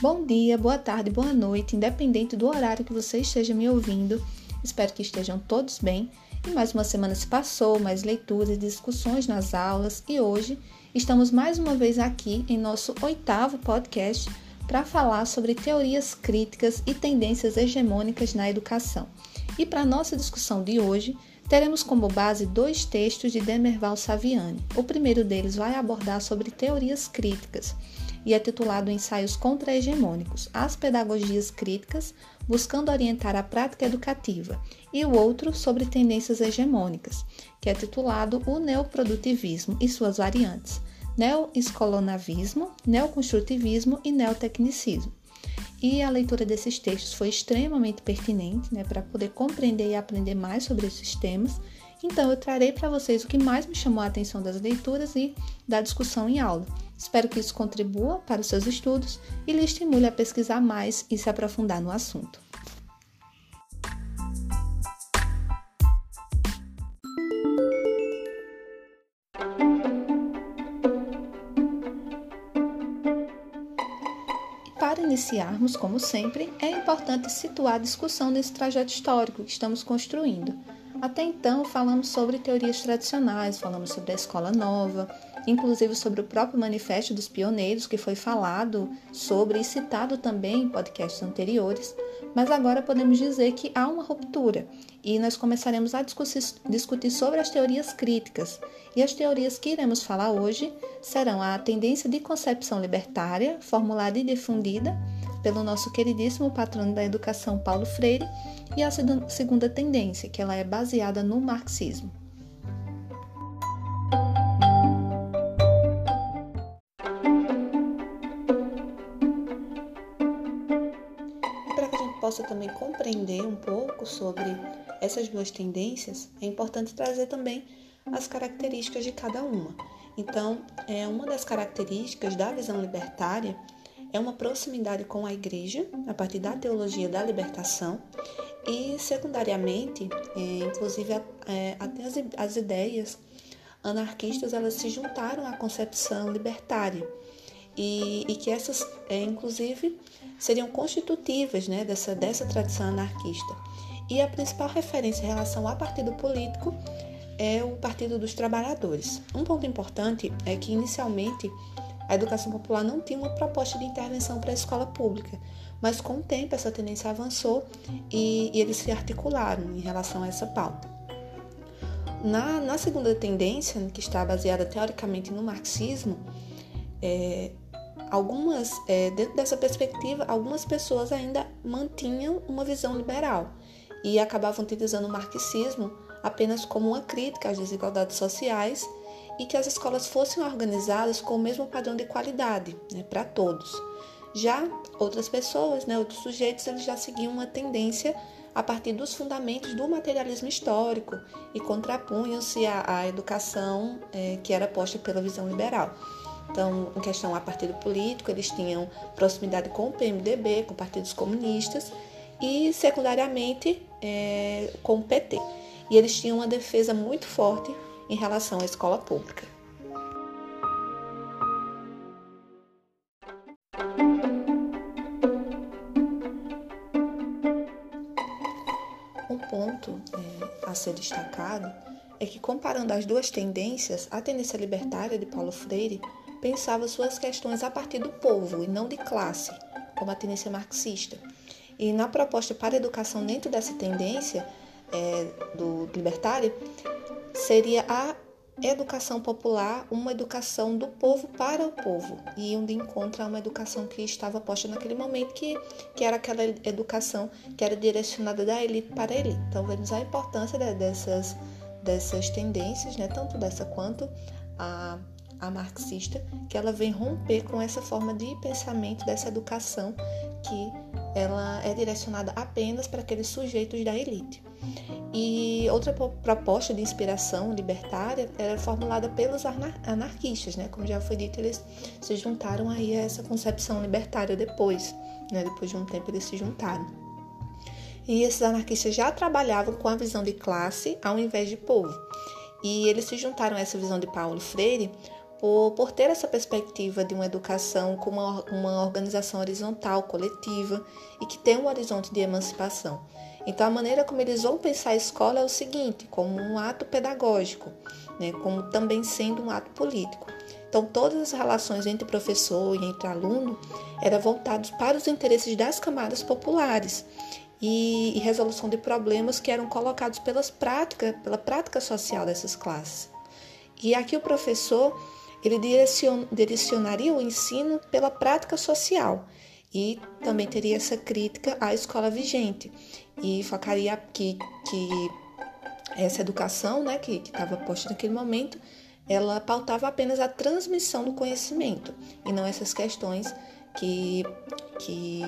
Bom dia, boa tarde, boa noite, independente do horário que você esteja me ouvindo. Espero que estejam todos bem. E mais uma semana se passou, mais leituras discussões nas aulas, e hoje estamos mais uma vez aqui em nosso oitavo podcast para falar sobre teorias críticas e tendências hegemônicas na educação. E para nossa discussão de hoje, teremos como base dois textos de Demerval Saviani. O primeiro deles vai abordar sobre teorias críticas e é titulado Ensaios Contra-Hegemônicos: As Pedagogias Críticas, buscando orientar a prática educativa, e o outro sobre tendências hegemônicas, que é titulado O Neoprodutivismo e suas variantes: Neoescolonavismo, Neoconstrutivismo e Neotecnicismo. E a leitura desses textos foi extremamente pertinente né, para poder compreender e aprender mais sobre esses temas. Então, eu trarei para vocês o que mais me chamou a atenção das leituras e da discussão em aula. Espero que isso contribua para os seus estudos e lhe estimule a pesquisar mais e se aprofundar no assunto. Iniciarmos, como sempre, é importante situar a discussão nesse trajeto histórico que estamos construindo. Até então, falamos sobre teorias tradicionais, falamos sobre a escola nova, inclusive sobre o próprio Manifesto dos Pioneiros, que foi falado sobre e citado também em podcasts anteriores, mas agora podemos dizer que há uma ruptura e nós começaremos a discutir sobre as teorias críticas. E as teorias que iremos falar hoje serão a tendência de concepção libertária, formulada e difundida pelo nosso queridíssimo patrono da educação Paulo Freire, e a segunda tendência, que ela é baseada no marxismo. Possa também compreender um pouco sobre essas duas tendências, é importante trazer também as características de cada uma. Então, é uma das características da visão libertária é uma proximidade com a igreja, a partir da teologia da libertação, e secundariamente, é, inclusive é, até as, as ideias anarquistas elas se juntaram à concepção libertária e, e que essas, é, inclusive, seriam constitutivas né, dessa, dessa tradição anarquista. E a principal referência em relação ao partido político é o Partido dos Trabalhadores. Um ponto importante é que, inicialmente, a educação popular não tinha uma proposta de intervenção para a escola pública, mas com o tempo essa tendência avançou e, e eles se articularam em relação a essa pauta. Na, na segunda tendência, que está baseada teoricamente no marxismo, é, algumas, é, dentro dessa perspectiva, algumas pessoas ainda mantinham uma visão liberal e acabavam utilizando o marxismo apenas como uma crítica às desigualdades sociais e que as escolas fossem organizadas com o mesmo padrão de qualidade né, para todos. Já outras pessoas, né, outros sujeitos, eles já seguiam uma tendência a partir dos fundamentos do materialismo histórico e contrapunham-se à, à educação é, que era posta pela visão liberal. Então, em questão a partido político, eles tinham proximidade com o PMDB, com partidos comunistas e, secundariamente, é, com o PT. E eles tinham uma defesa muito forte em relação à escola pública. Um ponto é, a ser destacado é que, comparando as duas tendências, a tendência libertária de Paulo Freire pensava suas questões a partir do povo e não de classe, como a tendência marxista. E na proposta para a educação dentro dessa tendência é, do libertário, seria a educação popular uma educação do povo para o povo e onde encontra uma educação que estava posta naquele momento que, que era aquela educação que era direcionada da elite para a elite. Então vemos a importância dessas dessas tendências, né, tanto dessa quanto a a marxista, que ela vem romper com essa forma de pensamento dessa educação que ela é direcionada apenas para aqueles sujeitos da elite. E outra proposta de inspiração libertária era formulada pelos anarquistas, né? Como já foi dito, eles se juntaram aí a essa concepção libertária depois, né? Depois de um tempo eles se juntaram. E esses anarquistas já trabalhavam com a visão de classe ao invés de povo. E eles se juntaram a essa visão de Paulo Freire por, por ter essa perspectiva de uma educação como uma, uma organização horizontal, coletiva e que tem um horizonte de emancipação. Então, a maneira como eles vão pensar a escola é o seguinte: como um ato pedagógico, né, como também sendo um ato político. Então, todas as relações entre professor e entre aluno eram voltadas para os interesses das camadas populares e, e resolução de problemas que eram colocados pelas práticas, pela prática social dessas classes. E aqui o professor ele direcion, direcionaria o ensino pela prática social e também teria essa crítica à escola vigente e focaria que, que essa educação né, que estava posta naquele momento, ela pautava apenas a transmissão do conhecimento e não essas questões que, que,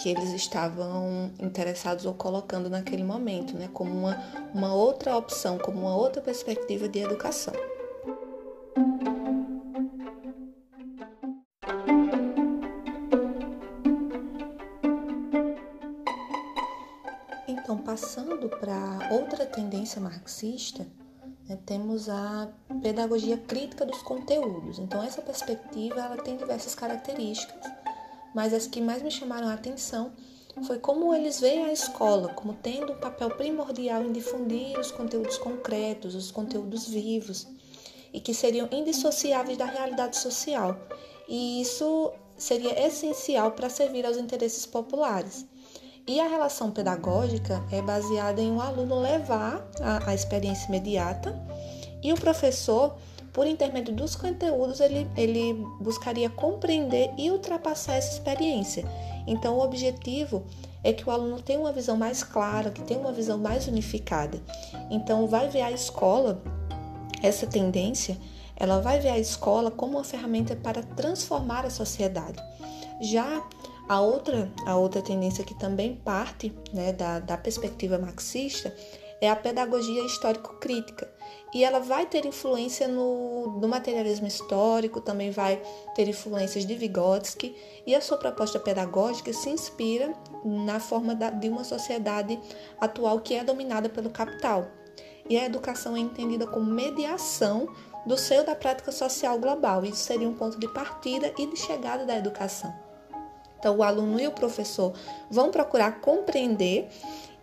que eles estavam interessados ou colocando naquele momento, né, como uma, uma outra opção, como uma outra perspectiva de educação. Então, passando para outra tendência marxista, né, temos a pedagogia crítica dos conteúdos. Então, essa perspectiva ela tem diversas características, mas as que mais me chamaram a atenção foi como eles veem a escola como tendo um papel primordial em difundir os conteúdos concretos, os conteúdos vivos, e que seriam indissociáveis da realidade social. E isso seria essencial para servir aos interesses populares. E a relação pedagógica é baseada em o um aluno levar a, a experiência imediata e o professor, por intermédio dos conteúdos, ele, ele buscaria compreender e ultrapassar essa experiência. Então, o objetivo é que o aluno tenha uma visão mais clara, que tenha uma visão mais unificada. Então, vai ver a escola, essa tendência, ela vai ver a escola como uma ferramenta para transformar a sociedade. Já a outra, a outra tendência que também parte né, da, da perspectiva marxista é a pedagogia histórico-crítica. E ela vai ter influência no, no materialismo histórico, também vai ter influências de Vygotsky, e a sua proposta pedagógica se inspira na forma da, de uma sociedade atual que é dominada pelo capital. E a educação é entendida como mediação do seio da prática social global. Isso seria um ponto de partida e de chegada da educação. Então, o aluno e o professor vão procurar compreender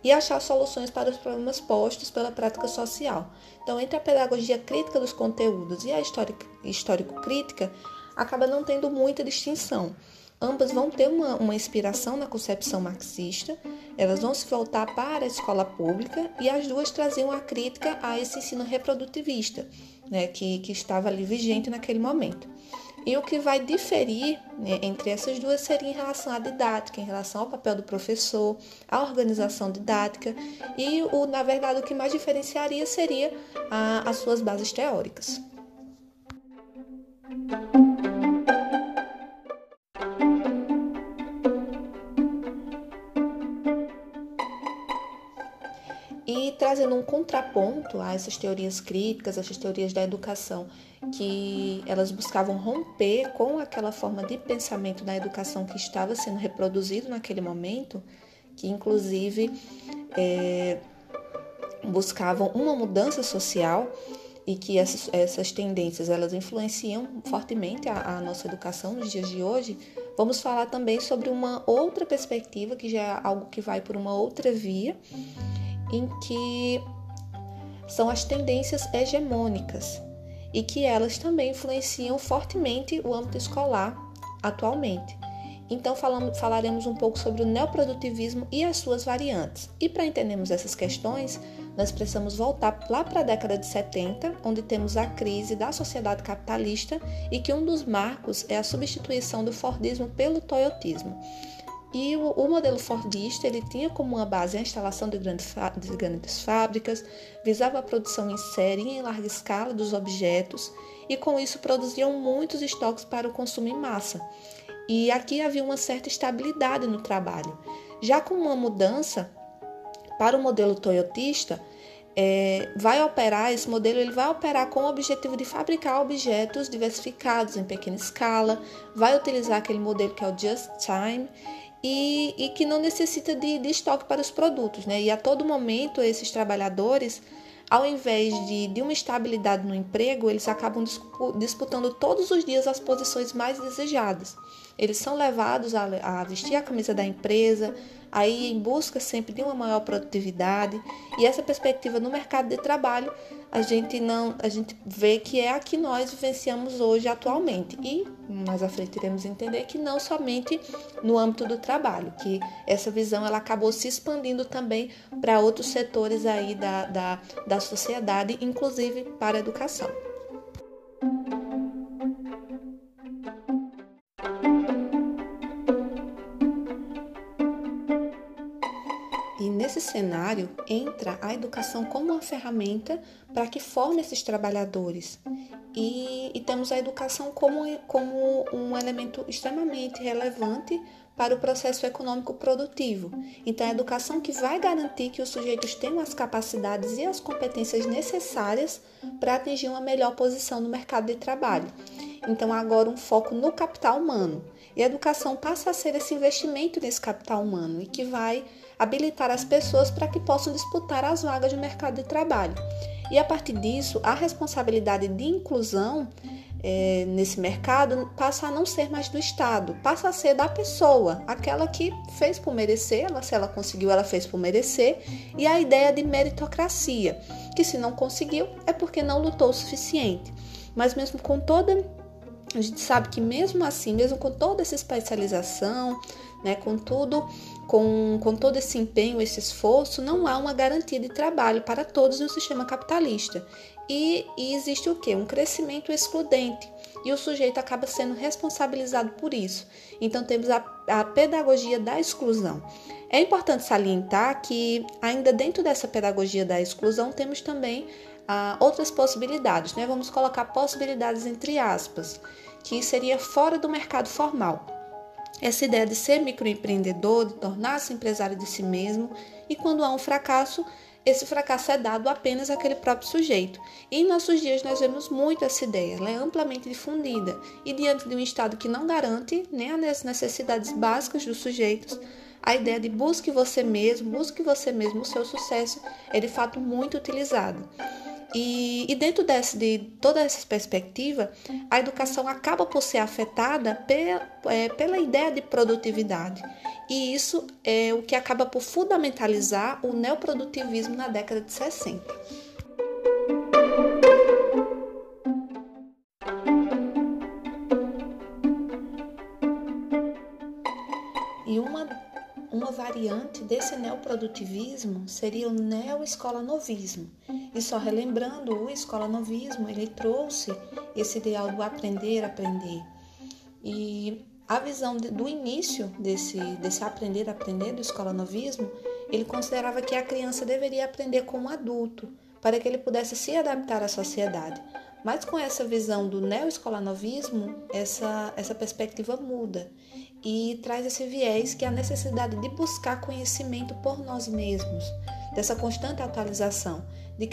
e achar soluções para os problemas postos pela prática social. Então, entre a pedagogia crítica dos conteúdos e a histórico-crítica, acaba não tendo muita distinção. Ambas vão ter uma, uma inspiração na concepção marxista, elas vão se voltar para a escola pública e as duas traziam a crítica a esse ensino reprodutivista, né, que, que estava ali vigente naquele momento. E o que vai diferir né, entre essas duas seria em relação à didática, em relação ao papel do professor, à organização didática e, o, na verdade, o que mais diferenciaria seria a, as suas bases teóricas. E trazendo um contraponto a essas teorias críticas, essas teorias da educação que elas buscavam romper com aquela forma de pensamento da educação que estava sendo reproduzido naquele momento, que inclusive é, buscavam uma mudança social e que essas, essas tendências elas influenciam fortemente a, a nossa educação nos dias de hoje, vamos falar também sobre uma outra perspectiva, que já é algo que vai por uma outra via, em que são as tendências hegemônicas, e que elas também influenciam fortemente o âmbito escolar atualmente. Então falamos, falaremos um pouco sobre o neoprodutivismo e as suas variantes. E para entendermos essas questões, nós precisamos voltar lá para a década de 70, onde temos a crise da sociedade capitalista e que um dos marcos é a substituição do Fordismo pelo Toyotismo. E o, o, modelo Fordista ele tinha como uma base a instalação de grandes, de grandes fábricas, visava a produção em série e em larga escala dos objetos e com isso produziam muitos estoques para o consumo em massa. E aqui havia uma certa estabilidade no trabalho. Já com uma mudança para o modelo toyotista, é, vai operar, esse modelo ele vai operar com o objetivo de fabricar objetos diversificados em pequena escala, vai utilizar aquele modelo que é o just time e, e que não necessita de, de, estoque para os produtos. Né? E a todo momento esses trabalhadores ao invés de, de uma estabilidade no emprego, eles acabam disputando todos os dias as posições mais desejadas. Eles são levados a, a vestir a camisa da empresa, aí em busca sempre de uma maior produtividade. E essa perspectiva no mercado de trabalho a gente não a gente vê que é a que nós vivenciamos hoje atualmente. E mais à frente iremos entender que não somente no âmbito do trabalho que essa visão ela acabou se expandindo também para outros setores aí da, da, da sociedade inclusive para a educação nesse cenário entra a educação como uma ferramenta para que forme esses trabalhadores. E, e, temos a educação como, como um elemento extremamente relevante para o processo econômico produtivo. Então, a educação que vai garantir que os sujeitos tenham as capacidades e as competências necessárias para atingir uma melhor posição no mercado de trabalho. Então, agora um foco no capital humano. E a educação passa a ser esse investimento nesse capital humano e que vai habilitar as pessoas para que possam disputar as vagas de mercado de trabalho. E a partir disso, a responsabilidade de inclusão é, nesse mercado passa a não ser mais do Estado, passa a ser da pessoa, aquela que fez por merecer, ela, se ela conseguiu, ela fez por merecer, e a ideia de meritocracia, que se não conseguiu é porque não lutou o suficiente. Mas mesmo com toda a gente sabe que mesmo assim, mesmo com toda essa especialização, né, com tudo, com, com todo esse empenho, esse esforço, não há uma garantia de trabalho para todos no sistema capitalista. E, e existe o que? Um crescimento excludente. E o sujeito acaba sendo responsabilizado por isso. Então temos a, a pedagogia da exclusão. É importante salientar que, ainda dentro dessa pedagogia da exclusão, temos também ah, outras possibilidades, né? Vamos colocar possibilidades entre aspas, que seria fora do mercado formal. Essa ideia de ser microempreendedor, de tornar-se empresário de si mesmo, e quando há um fracasso, esse fracasso é dado apenas àquele próprio sujeito. E em nossos dias nós vemos muito essa ideia, ela é amplamente difundida, e diante de um Estado que não garante nem as necessidades básicas dos sujeitos, a ideia de busque você mesmo, busque você mesmo o seu sucesso é de fato muito utilizada. E, e dentro desse, de toda essa perspectiva, a educação acaba por ser afetada é, pela ideia de produtividade. E isso é o que acaba por fundamentalizar o neoprodutivismo na década de 60. Variante desse neoprodutivismo seria o neoescolanovismo, e só relembrando, o escola-novismo, ele trouxe esse ideal do aprender, aprender. E a visão de, do início desse, desse aprender, aprender do escola-novismo, ele considerava que a criança deveria aprender como adulto, para que ele pudesse se adaptar à sociedade. Mas com essa visão do neo-escolanovismo, essa, essa perspectiva muda e traz esse viés que é a necessidade de buscar conhecimento por nós mesmos, dessa constante atualização de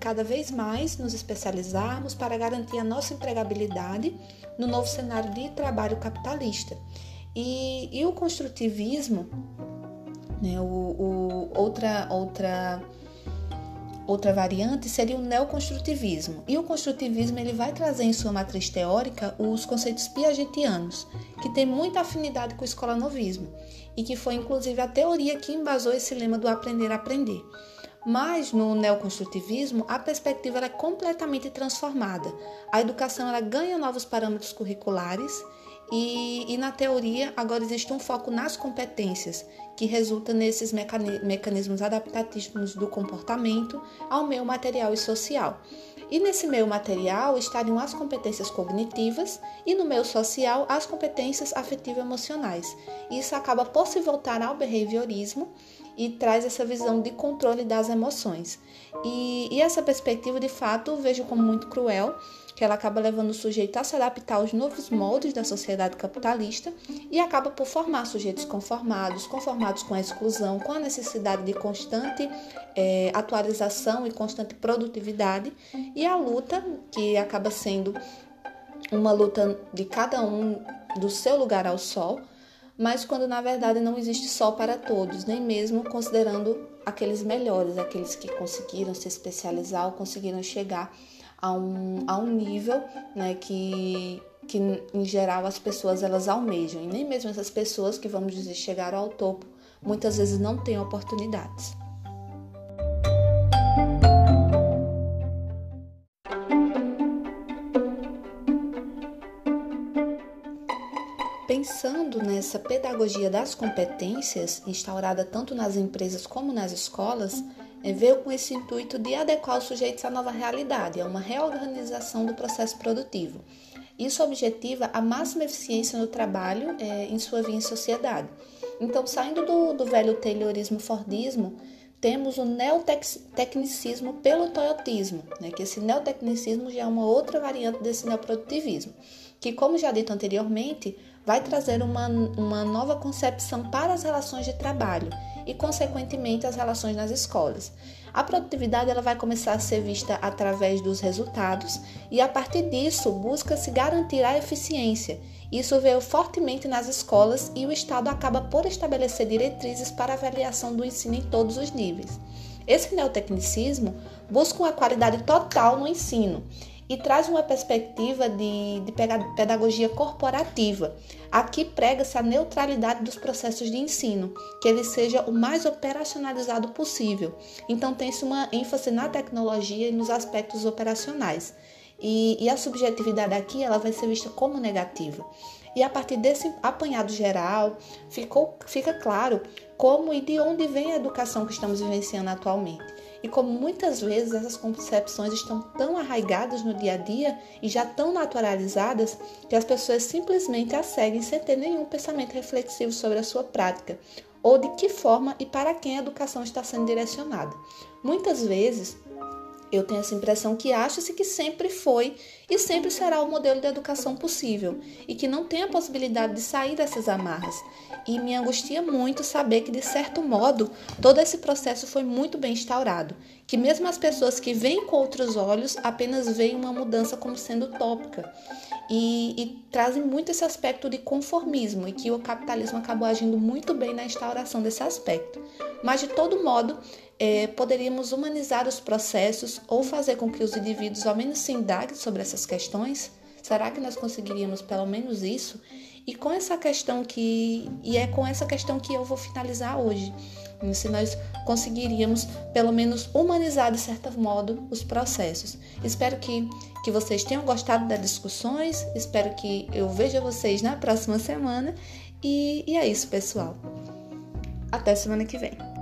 cada vez mais nos especializarmos para garantir a nossa empregabilidade no novo cenário de trabalho capitalista. E, e o construtivismo, né, o, o, outra, outra, outra variante seria o neoconstrutivismo. E o construtivismo ele vai trazer em sua matriz teórica os conceitos piagetianos, que tem muita afinidade com o escolanovismo, e que foi inclusive a teoria que embasou esse lema do aprender a aprender. Mas no neoconstrutivismo, a perspectiva é completamente transformada. A educação ela ganha novos parâmetros curriculares e, e, na teoria agora existe um foco nas competências, que resulta nesses mecanismos adaptativos do comportamento ao meio material e social. E nesse meio material estariam as competências cognitivas e no meio social as competências afetivo-emocionais. Isso acaba por se voltar ao behaviorismo e traz essa visão de controle das emoções. E, e essa perspectiva, de fato, vejo como muito cruel, que ela acaba levando o sujeito a se adaptar aos novos moldes da sociedade capitalista e acaba por formar sujeitos conformados, conformados com a exclusão, com a necessidade de constante é, atualização e constante produtividade, e a luta, que acaba sendo uma luta de cada um do seu lugar ao sol, mas quando na verdade não existe sol para todos, nem mesmo considerando aqueles melhores, aqueles que conseguiram se especializar ou conseguiram chegar a um, a um nível né, que, que, em geral, as pessoas elas almejam. E nem mesmo essas pessoas que, vamos dizer, chegaram ao topo, muitas vezes não têm oportunidades. Pensando nessa pedagogia das competências, instaurada tanto nas empresas como nas escolas, é, veio com esse intuito de adequar os sujeitos à nova realidade, a uma reorganização do processo produtivo. Isso objetiva a máxima eficiência no trabalho é, em sua vida em sociedade. Então, saindo do, do velho Taylorismo Fordismo, temos o neotecnicismo pelo toyotismo, né? que esse neotecnicismo já é uma outra variante desse neoprodutivismo, que, como já dito anteriormente, vai trazer uma, uma nova concepção para as relações de trabalho e, consequentemente, as relações nas escolas. A produtividade ela vai começar a ser vista através dos resultados e, a partir disso, busca-se garantir a eficiência. Isso veio fortemente nas escolas e o Estado acaba por estabelecer diretrizes para avaliação do ensino em todos os níveis. Esse neotecnicismo busca uma qualidade total no ensino e traz uma perspectiva de, de pedagogia corporativa. Aqui prega-se a neutralidade dos processos de ensino, que ele seja o mais operacionalizado possível. Então, tem-se uma ênfase na tecnologia e nos aspectos operacionais. E, e, a subjetividade aqui ela vai ser vista como negativa. E a partir desse apanhado geral, ficou, fica claro como e de onde vem a educação que estamos vivenciando atualmente. E como muitas vezes essas concepções estão tão arraigadas no dia a dia e já tão naturalizadas que as pessoas simplesmente as seguem sem ter nenhum pensamento reflexivo sobre a sua prática ou de que forma e para quem a educação está sendo direcionada. Muitas vezes eu tenho essa impressão que acha-se que sempre foi e sempre será o modelo de educação possível e que não tem a possibilidade de sair dessas amarras. E me angustia muito saber que, de certo modo, todo esse processo foi muito bem instaurado, que mesmo as pessoas que veem com outros olhos apenas veem uma mudança como sendo utópica e, e trazem muito esse aspecto de conformismo e que o capitalismo acabou agindo muito bem na instauração desse aspecto. Mas, de todo modo, é, poderíamos humanizar os processos ou fazer com que os indivíduos ao menos se indaguem sobre essas questões? Será que nós conseguiríamos pelo menos isso? E com essa questão que e é com essa questão que eu vou finalizar hoje. Se nós conseguiríamos pelo menos humanizar de certo modo os processos. Espero que, que vocês tenham gostado das discussões. Espero que eu veja vocês na próxima semana. E, e é isso, pessoal. Até semana que vem.